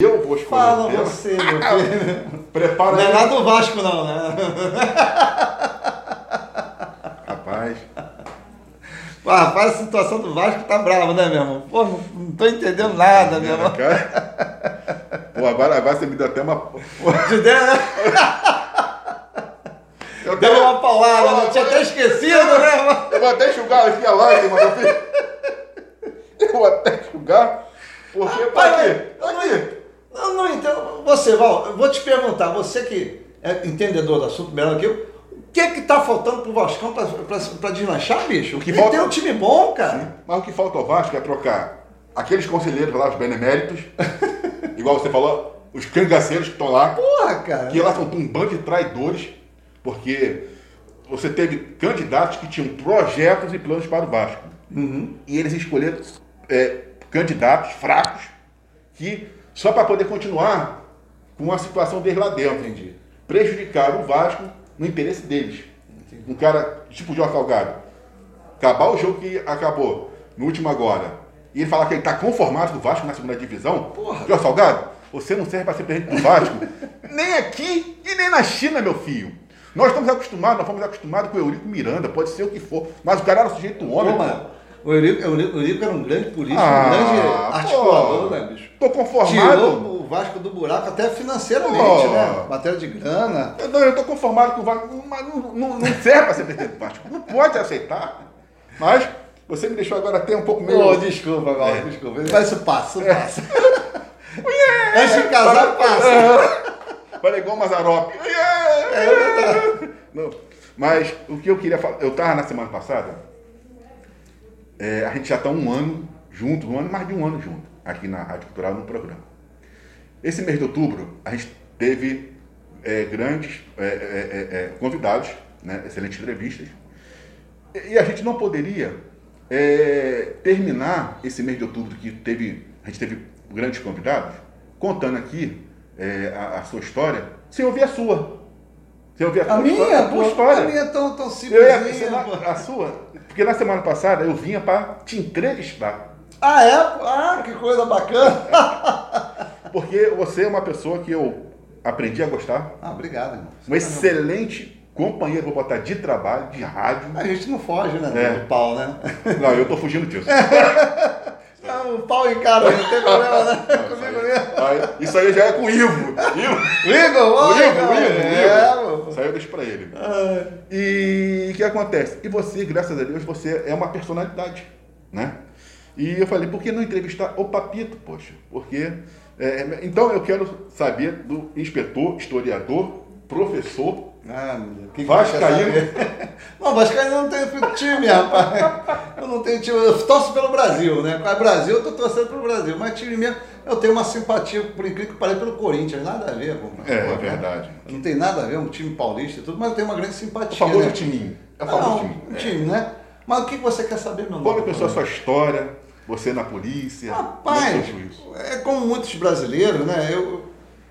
Eu vou escolher. Fala você, meu filho. Prepara Não é nada do Vasco, não, né? Rapaz. Pô, rapaz, a situação do Vasco tá brava, né, meu irmão? Pô, não, não tô entendendo nada, meu irmão. Cara. Pô, agora, agora você me deu até uma. Te deu, né? Eu, Deu até- uma paulada, né? Tinha até esquecido, né, irmão? eu vou até enxugar aqui a lágrima, meu filho. Eu vou até enxugar. Porque, Pai, pra quê? Não, não entendo. Você, Val, eu vou te perguntar, você que é entendedor do assunto melhor que eu, o que é que tá faltando pro Vascão pra, pra, pra deslanchar, bicho? O que Ele falta- tem um time bom, cara. Mas o que falta ao Vasco é trocar aqueles conselheiros lá, os beneméritos, igual você falou, os cangaceiros que estão lá, Porra, cara. que lá são um bando de traidores, porque você teve candidatos que tinham projetos e planos para o Vasco. Uhum. E eles escolheram é, candidatos fracos que, só para poder continuar com a situação deles lá dentro, Entendi. prejudicaram o Vasco no interesse deles. Um cara tipo o Jorge Salgado, acabar o jogo que acabou no último agora, e ele falar que ele está conformado com o Vasco na segunda divisão, Porra. Jorge Salgado, você não serve para ser presidente do Vasco, nem aqui e nem na China, meu filho. Nós estamos acostumados, nós fomos acostumados com o Eurico Miranda, pode ser o que for, mas o cara era sujeito homem. Mano, o Eurico, o Eurico- o Eurico era um grande político, Ah, um grande pô. articulador, né, bicho? Tô conformado. Tirou o Vasco do buraco até financeiramente, Pô. né? Matéria de grana. Eu, não, eu tô conformado com o Vasco, mas não, não, não serve para ser presidente do Vasco. Não pode aceitar. Mas você me deixou agora até um pouco meio. Pô, desculpa, Val, É. desculpa. Mas isso passa, isso passa. Antes de casar, passa. É. Falei igual o Mazarop. É Não, mas o que eu queria falar, eu estava na semana passada, é, a gente já está um ano junto, um ano, mais de um ano junto, aqui na Rádio Cultural no programa. Esse mês de outubro, a gente teve é, grandes é, é, é, é, convidados, né, excelentes entrevistas, e a gente não poderia terminar esse mês de outubro que teve, a gente teve grandes convidados, contando aqui a, a sua história, sem ouvir a sua. Ouvir a, A minha, história. A tua história. a minha é tão, tão lá, pô. a sua, porque na semana passada eu vinha para te entrevistar. Ah, é? Ah, que coisa bacana. Porque você é uma pessoa que eu aprendi a gostar, Ah, obrigado, irmão. um excelente companheiro, vou botar de trabalho, de rádio. A gente não foge, né? É. Do pau, né? Não, eu tô fugindo disso. O pau encara, não tem problema, né? Não, Comigo mesmo. Isso aí já é com o Ivo. Ivo. Igor, O Ivo, o Ivo, o É, Ivo. pô. Aí eu deixo pra ele. Ah, E o que acontece? E você, graças a Deus, você é uma personalidade, né? E eu falei, por que não entrevistar o Papito, poxa? Porque. é, então eu quero saber do inspetor, historiador, professor, Ah, meu Deus. Que que Vascaíno. Não, Vascaíno não tem time, rapaz. Eu não tenho time. Eu torço pelo Brasil, né? Com o Brasil, eu tô torcendo pelo Brasil. Mas time mesmo, eu tenho uma simpatia, por incrível que pareça, pelo Corinthians. Nada a ver, pô. É, Pô, é verdade. Não tem nada a ver, um time paulista e tudo, mas eu tenho uma grande o simpatia. famoso né? timinho. É o famoso Não, timinho. um time, né? Mas o que você quer saber, meu Qual nome? é pessoa a sua história? Você na polícia? Rapaz, é isso? é como muitos brasileiros, né? Eu,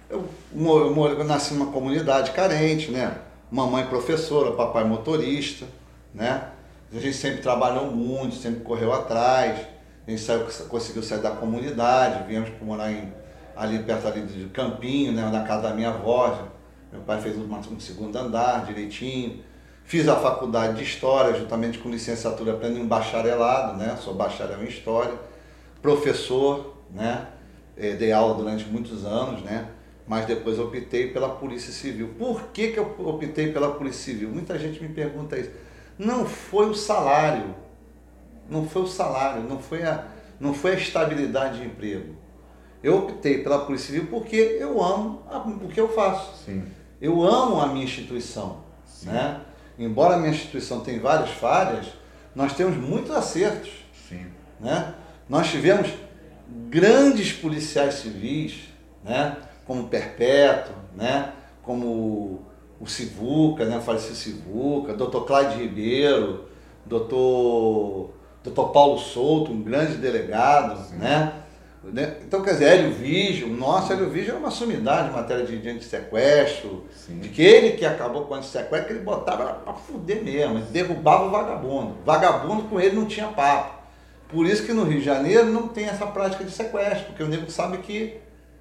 eu, eu, eu nasci numa comunidade carente, né? Mamãe professora, papai motorista, né? A gente sempre trabalhou muito, sempre correu atrás. A gente saiu, conseguiu sair da comunidade, viemos morar em, ali perto ali de Campinho, né? Na casa da minha avó. Meu pai fez uma- um segundo andar direitinho. Fiz a faculdade de História, juntamente com licenciatura plena em bacharelado, né? Sou bacharel em História, professor, né? Eh, Dei aula durante muitos anos, né? Mas depois optei pela Polícia Civil. Por que, que eu optei pela Polícia Civil? Muita gente me pergunta isso. Não foi o salário, não foi o salário, não foi a, não foi a estabilidade de emprego. Eu optei pela Polícia Civil porque eu amo a- o que eu faço. Sim. Eu amo a minha instituição, né? Embora a minha instituição tenha várias falhas, nós temos muitos acertos, Sim. né? Nós tivemos grandes policiais civis, né? Como o Perpétuo, né? Como o Sivuca, né? O falecido Sivuca, Dr. Cláudio Ribeiro, Dr. Dr. Paulo Souto, um grande delegado, né? Né? Então, quer dizer, Hélio Vigio, nossa, Hélio Vigio é uma sumidade em matéria de, de antissequestro, Sim. de que ele que acabou com o antissequestro, que ele botava era pra fuder mesmo, ele derrubava o vagabundo. Vagabundo com ele não tinha papo. Por isso que no Rio de Janeiro não tem essa prática de sequestro, porque o nego sabe que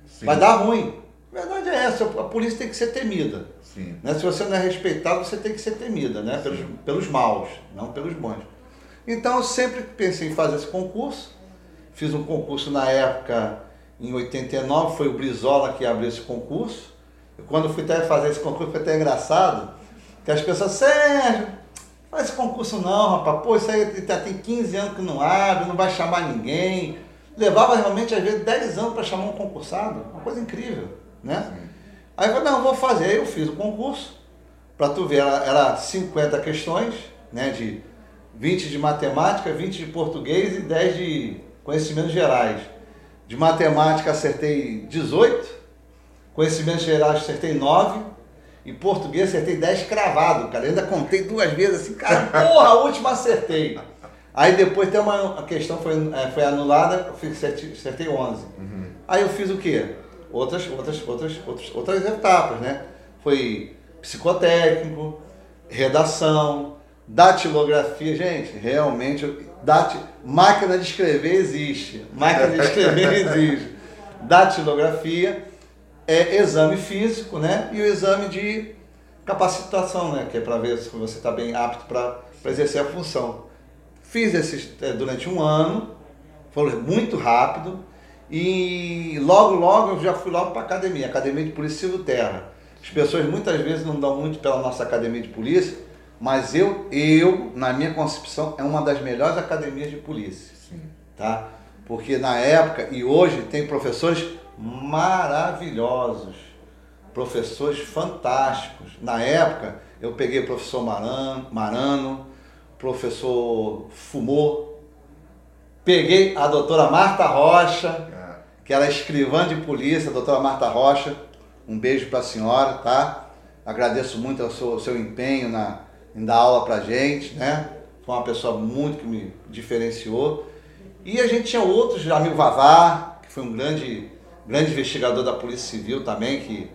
Sim. Vai dar ruim. A verdade é essa, a polícia tem que ser temida. Sim. Né? Se você não é respeitado, você tem que ser temida, né? Pelos, pelos maus, não pelos bons. Então eu sempre pensei em fazer esse concurso. Fiz um concurso na época, em 89, foi o Brizola que abriu esse concurso. E quando eu fui até fazer esse concurso, foi até engraçado, que as pessoas, Sérgio, faz esse concurso não, rapaz, pô, isso aí tem 15 anos que não abre, não vai chamar ninguém. Levava realmente, às vezes, 10 anos para chamar um concursado, uma coisa incrível, né? Sim. Aí eu falei, não, vou fazer. Aí eu fiz o concurso, para tu ver, era, era 50 questões, né, de 20 de matemática, 20 de português e 10 de conhecimentos gerais. De matemática acertei 18, conhecimentos gerais acertei 9, e português acertei 10 cravado, cara. Eu ainda contei duas vezes assim, cara, porra, a última acertei. Aí depois tem uma a questão foi, é, foi anulada, eu acertei, acertei 11. Uhum. Aí eu fiz o quê? Outras, outras, outras, outras, outras etapas, né? Foi psicotécnico, redação, Datilografia, gente, realmente, dati, máquina de escrever existe. Máquina de escrever existe. Datilografia é exame físico, né? E o exame de capacitação, né? Que é para ver se você está bem apto para exercer a função. Fiz esses é, durante um ano, foi muito rápido. E logo, logo eu já fui logo para a academia, Academia de Polícia Civil Terra. As pessoas muitas vezes não dão muito pela nossa academia de polícia, mas eu, eu, na minha concepção, é uma das melhores academias de polícia. Sim. Tá? Porque na época e hoje tem professores maravilhosos, professores fantásticos. Na época eu peguei o professor Marano, Marano professor Fumô, peguei a doutora Marta Rocha, é. que era escrivã de polícia, a doutora Marta Rocha. Um beijo para a senhora, tá? Agradeço muito o seu, o seu empenho na, em dar aula pra gente, né? Foi uma pessoa muito que me diferenciou. E a gente tinha outros, Jamil Vavar, que foi um grande, grande investigador da Polícia Civil também, que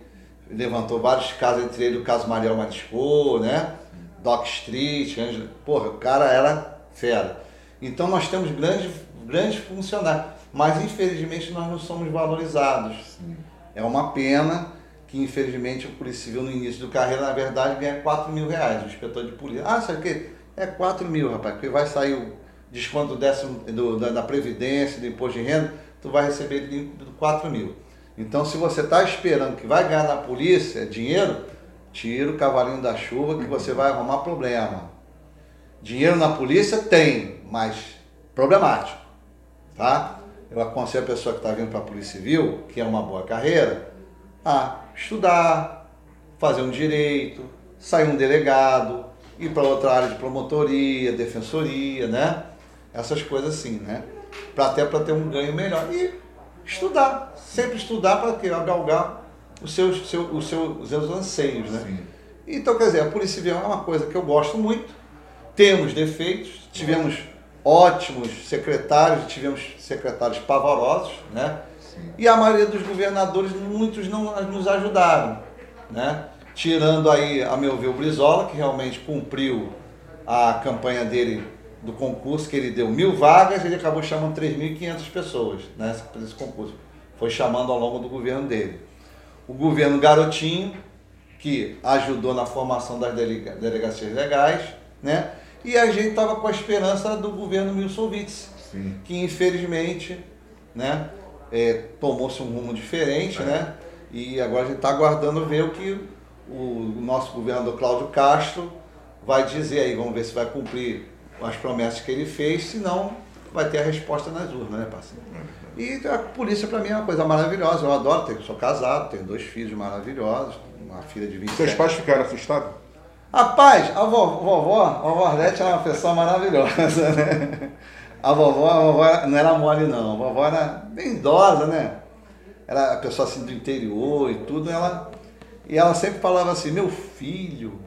levantou vários casos, entre eles o caso Mariel Marisco, né? Doc Street, Angela. porra, o cara era fera. Então nós temos grandes, grandes funcionários, mas infelizmente nós não somos valorizados. Sim. É uma pena que infelizmente o Polícia Civil no início do carreira, na verdade, ganha 4 mil reais, o inspetor de polícia. Ah, sabe o quê? É 4 mil, rapaz, porque vai sair o desconto décimo, do, da, da, Previdência, do Imposto de Renda, tu vai receber de 4 mil. Então, se você está esperando que vai ganhar na polícia dinheiro, tira o cavalinho da chuva que você vai arrumar problema. Dinheiro na polícia tem, mas problemático, tá? Eu aconselho a pessoa que está vindo para a Polícia Civil, que é uma boa carreira, a estudar, fazer um direito, sair um delegado, ir para outra área de promotoria, defensoria, né? Essas coisas assim, né? Pra, até para ter um ganho melhor. E estudar, sempre estudar para galgar os seus, seu, os, seus, os seus anseios, né? Sim. Então, quer dizer, a Polícia Civil é uma coisa que eu gosto muito. Temos defeitos, tivemos ótimos secretários, tivemos secretários pavorosos, né? E a maioria dos governadores, muitos não nos ajudaram, né? Tirando aí, a meu ver, o Brizola, que realmente cumpriu a campanha dele do concurso, que ele deu mil vagas, ele acabou chamando 3.500 pessoas né, nesse concurso. Foi chamando ao longo do governo dele. O governo Garotinho, que ajudou na formação das delega delegacias legais, né? E a gente estava com a esperança do governo Wilson Witz, que infelizmente, né, é, tomou-se um rumo diferente, é. né? E agora a gente está aguardando ver o que o nosso governador Cláudio Castro vai dizer aí. Vamos ver se vai cumprir as promessas que ele fez, se não, vai ter a resposta nas urnas, né, parceiro? E a polícia para mim é uma coisa maravilhosa, eu adoro, tenho, sou casado, tenho dois filhos maravilhosos, uma filha de 27 Seus pais ficaram assustados? Rapaz, a vovó, a vovó Arlete é uma pessoa maravilhosa, né? A vovó, a vovó não era mole não, a vovó era bem idosa, né? Era a pessoa assim do interior e tudo, ela e ela sempre falava assim: "Meu filho,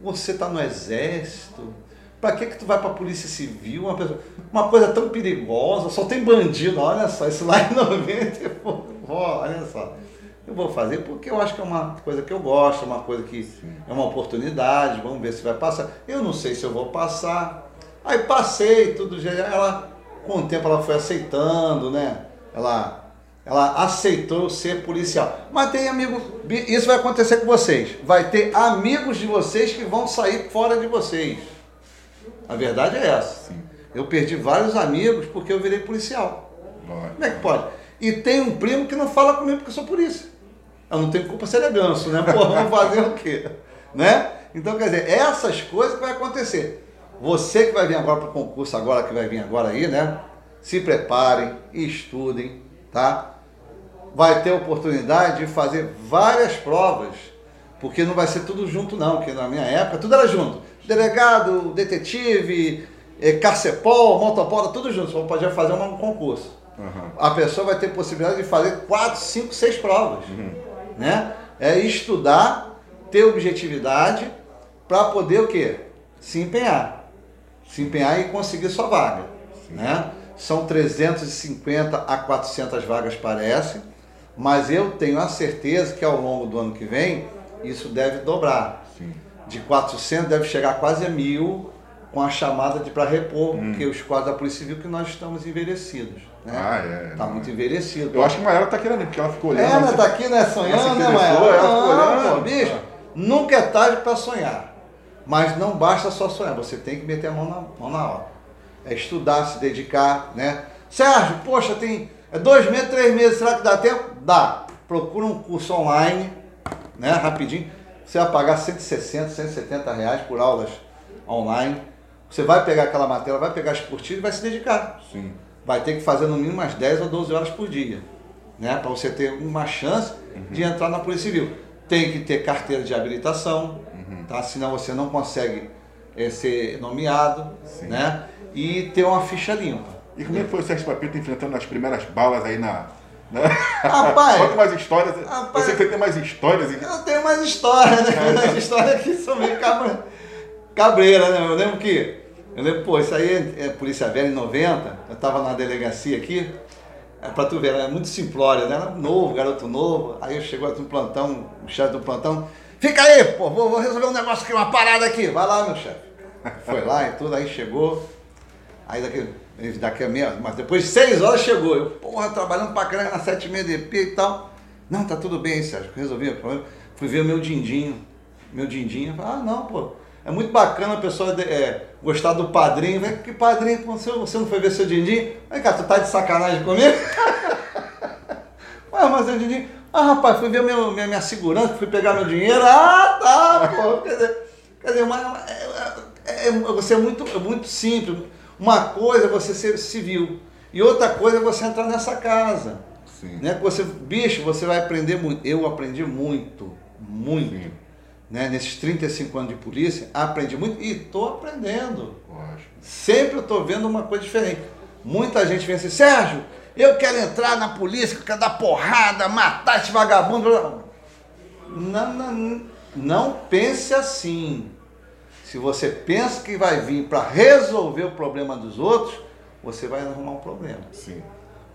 você está no exército, para que que tu vai para a polícia civil, uma pessoa, uma coisa tão perigosa, só tem bandido, olha só, isso lá em 90, vó, olha só. Eu vou fazer porque eu acho que é uma coisa que eu gosto, uma coisa que é uma oportunidade, vamos ver se vai passar. Eu não sei se eu vou passar, Aí passei, tudo. Ela, com o tempo, ela foi aceitando, né? Ela ela aceitou ser policial. Mas tem amigos, isso vai acontecer com vocês. Vai ter amigos de vocês que vão sair fora de vocês. A verdade é essa. Sim. Eu perdi vários amigos porque eu virei policial. Vai. Como é que pode? E tem um primo que não fala comigo porque eu sou polícia. Eu não tenho culpa se ele é ganso, né? Pô, vamos fazer o quê? Né? Então, quer dizer, essas coisas que vai acontecer. Você que vai vir agora para o concurso, agora que vai vir agora aí, né? Se preparem, estudem, tá? Vai ter oportunidade de fazer várias provas, porque não vai ser tudo junto não, porque na minha época tudo era junto. Delegado, detetive, eh, carcepol, motopol, tudo junto, você podia fazer um concurso. Uhum. A pessoa vai ter possibilidade de fazer quatro, cinco, seis provas. Uhum. Né? É estudar, ter objetividade, para poder o quê? Se empenhar. Se empenhar e conseguir sua vaga. Né? São 350 a 400 vagas, parece, mas eu tenho a certeza que ao longo do ano que vem isso deve dobrar. Sim. De 400 deve chegar quase a mil com a chamada de para repor, hum. porque os quadros da Polícia Civil que nós estamos envelhecidos. Né? Ah, é. Tá muito envelhecido. Eu acho que a Maela tá querendo, porque ela ficou olhando. Ela tá aqui, né, sonhando, né? Ela ficou olhando. Pô, bicho, ah. nunca é tarde para sonhar. Mas não basta só sonhar, você tem que meter a mão na, mão na hora. É estudar, se dedicar, né? Sérgio, poxa, tem é dois meses, três meses, será que dá tempo? Dá. Procura um curso online, né, rapidinho. Você vai pagar 160, 170 reais por aulas online. Você vai pegar aquela matéria, vai pegar as curtidas e vai se dedicar. Sim. Vai ter que fazer no mínimo umas 10 ou 12 horas por dia, né? Para você ter uma chance uhum. de entrar na Polícia Civil. Tem que ter carteira de habilitação, uhum. tá? Senão você não consegue é, ser nomeado, Sim. né? E ter uma ficha limpa. E como é que foi o Sérgio Papito enfrentando as primeiras balas aí na, né? Rapaz, Conta mais histórias. Rapaz, você tem mais histórias? Eu tenho mais histórias, né? É, As histórias aqui são meio cabreira, né? Eu lembro que eu lembro, pô, isso aí é, é Polícia Velha em 90, eu tava na delegacia aqui, é, pra tu ver, era muito simplória, né? Era novo, garoto novo. Aí eu chegou no plantão, o chefe do plantão, fica aí, pô, vou, vou, resolver um negócio aqui, uma parada aqui. Vai lá, meu chefe. Foi lá e tudo, aí chegou. Aí daqui, daqui a meia, mas depois de seis horas chegou. Eu, porra, trabalhando pra caramba na 76 DP e tal. Não, tá tudo bem, Sérgio, resolvi o problema. Fui ver o meu dindinho. Meu dindinho. Ah, não, pô. É muito bacana a pessoa é, gostar do padrinho. Que padrinho, você, você não foi ver seu Dindim? Vem cá, tu tá de sacanagem comigo? Ué, mas o Dindim. Ah, rapaz, fui ver meu, minha, minha segurança, fui pegar meu dinheiro. Ah, tá, pô. Quer dizer, quer dizer uma, é, é, é, você é muito, é muito simples. Uma coisa é você ser civil e outra coisa é você entrar nessa casa. Sim. Né? Você, bicho, você vai aprender muito. Eu aprendi muito, muito. Sim né, nesses 35 anos de polícia, aprendi muito e estou aprendendo. Lógico. Sempre eu estou vendo uma coisa diferente. Muita gente vem assim, Sérgio, eu quero entrar na polícia, eu quero dar porrada, matar esse vagabundo. Não, não, não pense assim. Se você pensa que vai vir para resolver o problema dos outros, você vai arrumar um problema. Sim.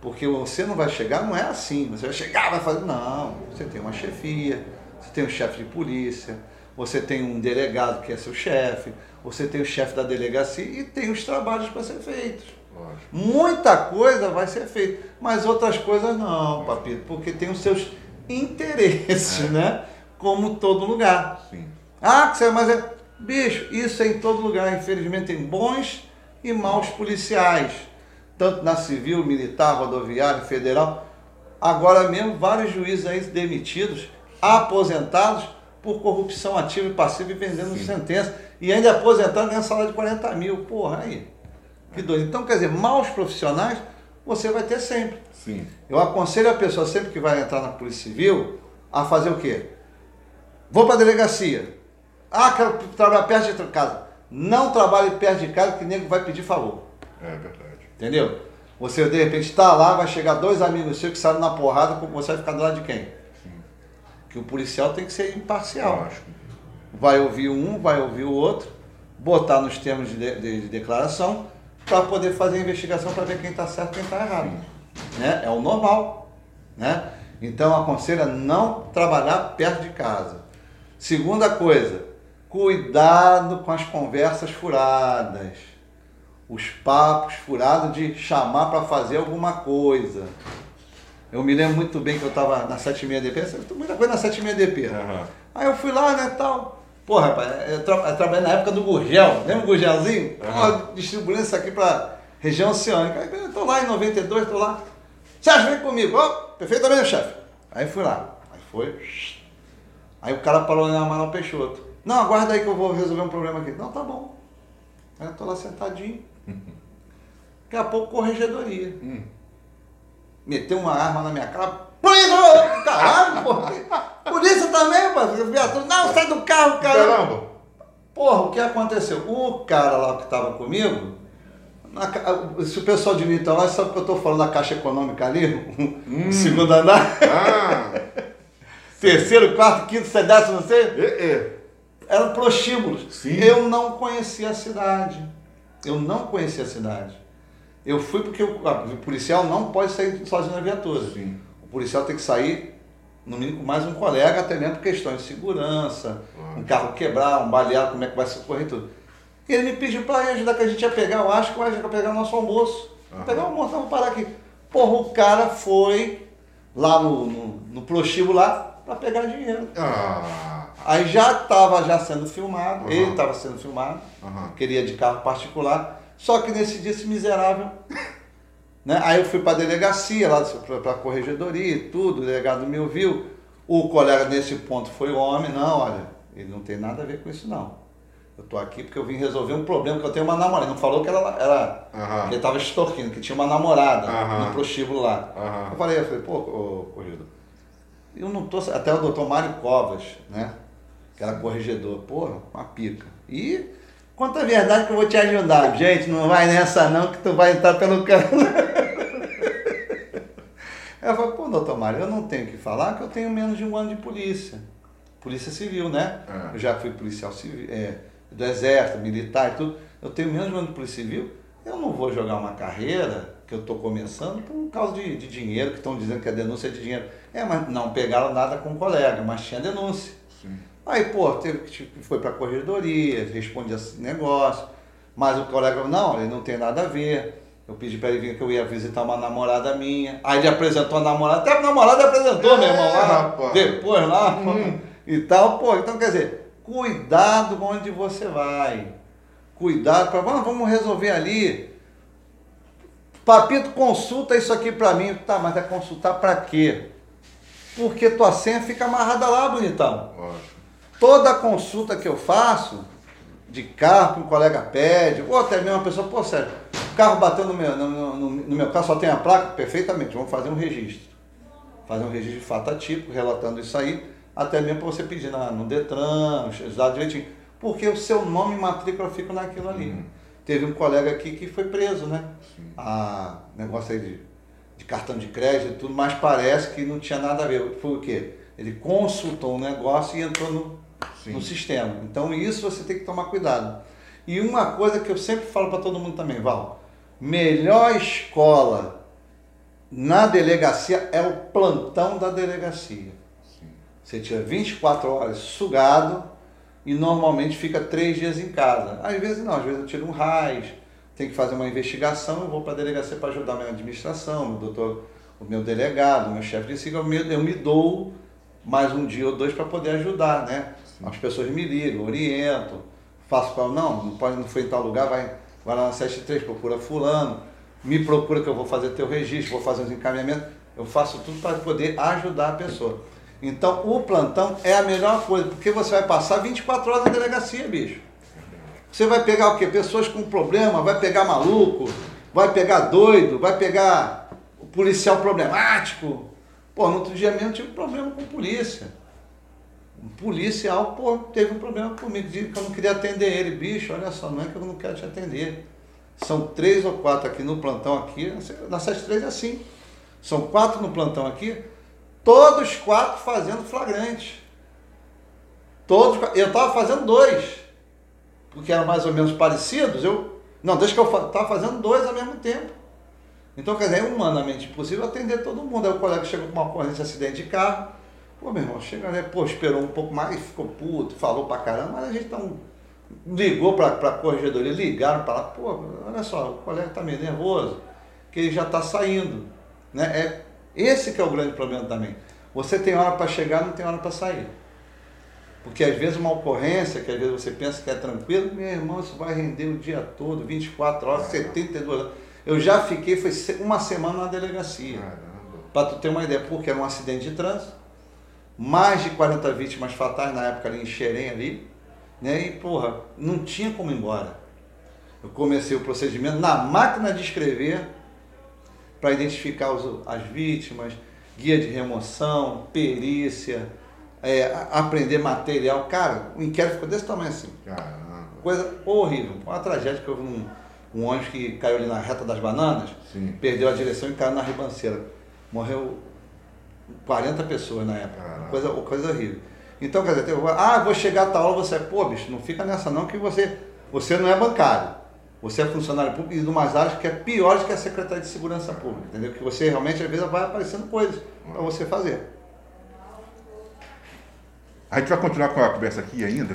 Porque você não vai chegar, não é assim. Você vai chegar, vai fazer. Não, você tem uma chefia você tem o chefe de polícia, você tem um delegado que é seu chefe, você tem o chefe da delegacia e tem os trabalhos para ser feitos. Lógico. Muita coisa vai ser feita, mas outras coisas não, papito, porque tem os seus interesses, é. né? Como todo lugar. Sim. Ah, mas é. Bicho, isso é em todo lugar. Infelizmente tem bons e maus policiais, tanto na civil, militar, rodoviário, federal. Agora mesmo, vários juízes aí demitidos aposentados por corrupção ativa e passiva e vendendo Sim. sentença. E ainda aposentado ganhando salário de 40 mil. Porra, aí. Que doido. Então, quer dizer, maus profissionais você vai ter sempre. Sim. Eu aconselho a pessoa sempre que vai entrar na Polícia Civil a fazer o quê? Vou para a delegacia. Ah, quero trabalhar perto de casa. Não trabalhe perto de casa que nego vai pedir favor. É verdade. Entendeu? Você de repente está lá, vai chegar dois amigos seus que saem na porrada, você vai ficar do lado de quem? que o policial tem que ser imparcial. Vai ouvir um, vai ouvir o outro, botar nos termos de, de, de declaração para poder fazer a investigação para ver quem está certo e quem está errado. Né? É o normal. Né? Então aconselho não trabalhar perto de casa. Segunda coisa, cuidado com as conversas furadas. Os papos furados de chamar para fazer alguma coisa. Eu me lembro muito bem que eu estava na 76 DP, muita coisa na 76 DP. Uhum. Aí eu fui lá, né, tal. Pô, rapaz, eu, tra eu trabalhei na época do Gurgel, lembra o Gurgelzinho? Uhum. Pô, distribuindo isso aqui para região oceânica. Aí eu tô lá em 92, tô lá. Sérgio, vem comigo. Oh, perfeitamente, chefe. Aí fui lá. Aí foi. Aí o cara parou na Amaral Peixoto. Não, aguarda aí que eu vou resolver um problema aqui. Não, tá bom. Aí eu tô lá sentadinho. Daqui a pouco corregedoria. Hum. Meteu uma arma na minha cara. Polícia! Caralho, porra! Polícia também, pô. Não, sai do carro, cara. Caramba! Porra, o que aconteceu? O cara lá que tava comigo, na, se o pessoal de Niterói lá sabe que eu tô falando da Caixa Econômica ali, hum. segundo andar. Ah. Terceiro, quarto, quinto, décimo, não sei. É, é. Eram prostíbulos. Sim. Eu não conhecia a cidade. Eu não conhecia a cidade. Eu fui porque o, o policial não pode sair sozinho na viatura. Sim. O policial tem que sair, no mínimo, com mais um colega, até mesmo por questões de segurança, ah. um carro quebrar, um baleado, como é que vai socorrer tudo. E ele me pediu para ajudar que a gente ia pegar, eu acho que vai pegar o nosso almoço. Uhum. Pegar o almoço, vamos parar aqui. Porra, o cara foi lá no, no, no prostíbulo lá para pegar dinheiro. Ah. Aí já estava já sendo filmado, uhum. ele estava sendo filmado, uhum. queria de carro particular. Só que nesse dia esse miserável. Né? Aí eu fui para a delegacia, lá para a corregedoria e tudo, o delegado me ouviu. O colega nesse ponto foi o homem, não, olha, ele não tem nada a ver com isso não. Eu tô aqui porque eu vim resolver um problema que eu tenho uma namorada. Não falou que ela era. Uhum. Que ele tava extorquindo, que tinha uma namorada uhum. no prostíbulo lá. Uhum. Eu falei, eu falei, pô, corrido. Eu não tô. Até o doutor Mário Covas, né? Que era corregedor. Porra, uma pica. E Conta a verdade que eu vou te ajudar. Gente, não vai nessa não que tu vai entrar pelo cano. Eu falei, pô, doutor Mário, eu não tenho que falar que eu tenho menos de um ano de polícia. Polícia civil, né? É. Eu já fui policial civil, é, do exército, militar e tudo. Eu tenho menos de um ano de polícia civil. Eu não vou jogar uma carreira que eu estou começando por causa de, de dinheiro, que estão dizendo que a denúncia é de dinheiro. É, mas não pegaram nada com o colega, mas tinha denúncia. Sim. Aí, pô, teve, tipo, foi para a corredoria, responde esse negócio, mas o colega falou, não, ele não tem nada a ver. Eu pedi para ele vir que eu ia visitar uma namorada minha. Aí ele apresentou a namorada, até a namorada apresentou, é, meu irmão, lá, rapaz. depois lá, hum. e tal, pô. Então, quer dizer, cuidado onde você vai. Cuidado para, vamos, vamos resolver ali. Papito, consulta isso aqui para mim. Tá, mas é consultar para quê? Porque tua senha fica amarrada lá, bonitão. Toda consulta que eu faço, de carro que um colega pede, ou até mesmo uma pessoa, pô, sério, o carro bateu no meu, no, no, no meu carro, só tem a placa? Perfeitamente, vamos fazer um registro. Fazer um registro de fato atípico, relatando isso aí, até mesmo para você pedir na, no Detran, dados direitinho. Porque o seu nome e matrícula ficam naquilo ali. Uhum. Teve um colega aqui que foi preso, né? A negócio aí de, de cartão de crédito e tudo, mas parece que não tinha nada a ver. Foi o quê? Ele consultou um negócio e entrou no, no sistema. Então isso você tem que tomar cuidado. E uma coisa que eu sempre falo para todo mundo também, Val, melhor escola na delegacia é o plantão da delegacia. Sim. Você tira 24 horas sugado e normalmente fica três dias em casa. Às vezes não, às vezes eu tiro um raiz, tem que fazer uma investigação, eu vou para a delegacia para ajudar a minha administração, meu doutor, o meu delegado, o meu chefe de me, eu me dou mais um dia ou dois para poder ajudar, né? As pessoas me ligam, orientam, faço para não, não pode não foi em tal lugar, vai, vai lá na 73, procura fulano, me procura que eu vou fazer teu registro, vou fazer os encaminhamentos, eu faço tudo para poder ajudar a pessoa. Então o plantão é a melhor coisa, porque você vai passar 24 horas na delegacia, bicho. Você vai pegar o quê? Pessoas com problema, vai pegar maluco, vai pegar doido, vai pegar policial problemático. Pô, no outro dia mesmo tive problema com polícia policial, pô, teve um problema comigo, disse que eu não queria atender ele. Bicho, olha só, não é que eu não quero te atender. São três ou quatro aqui no plantão aqui, na 73 é assim. São quatro no plantão aqui, todos quatro fazendo flagrante. Todos, eu estava fazendo dois, porque eram mais ou menos parecidos. Eu, não, deixa que eu estava fazendo dois ao mesmo tempo. Então, quer dizer, é humanamente impossível atender todo mundo. Aí o colega chegou com uma ocorrência de acidente de carro, Pô, meu irmão, chega, né? Pô, esperou um pouco mais, ficou puto, falou pra caramba, mas a gente tá um, ligou pra, pra corregedoria, ligaram pra lá, pô, olha só, o colega tá meio nervoso, que ele já tá saindo, né? É Esse que é o grande problema também. Você tem hora para chegar, não tem hora para sair. Porque às vezes uma ocorrência, que às vezes você pensa que é tranquilo, meu irmão, isso vai render o dia todo, 24 horas, 72 horas. Eu já fiquei, foi uma semana na delegacia. Para tu ter uma ideia, porque era um acidente de trânsito, mais de 40 vítimas fatais na época ali em Xerém ali, né? E porra, não tinha como ir embora. Eu comecei o procedimento na máquina de escrever para identificar os, as vítimas, guia de remoção, perícia, é, aprender material. Cara, o inquérito ficou desse tamanho assim. Caramba. Coisa horrível. Uma tragédia que houve num um ônibus que caiu ali na reta das bananas, Sim. perdeu a direção e caiu na ribanceira. Morreu 40 pessoas na época. Coisa, coisa horrível. Então, quer dizer, ah, vou chegar a tal hora, você, pô, bicho, não fica nessa não, que você, você não é bancário. Você é funcionário público e de umas áreas que é pior do que a Secretaria de Segurança Pública, entendeu? Que você realmente, às vezes, vai aparecendo coisas para você fazer. A gente vai continuar com a conversa aqui ainda,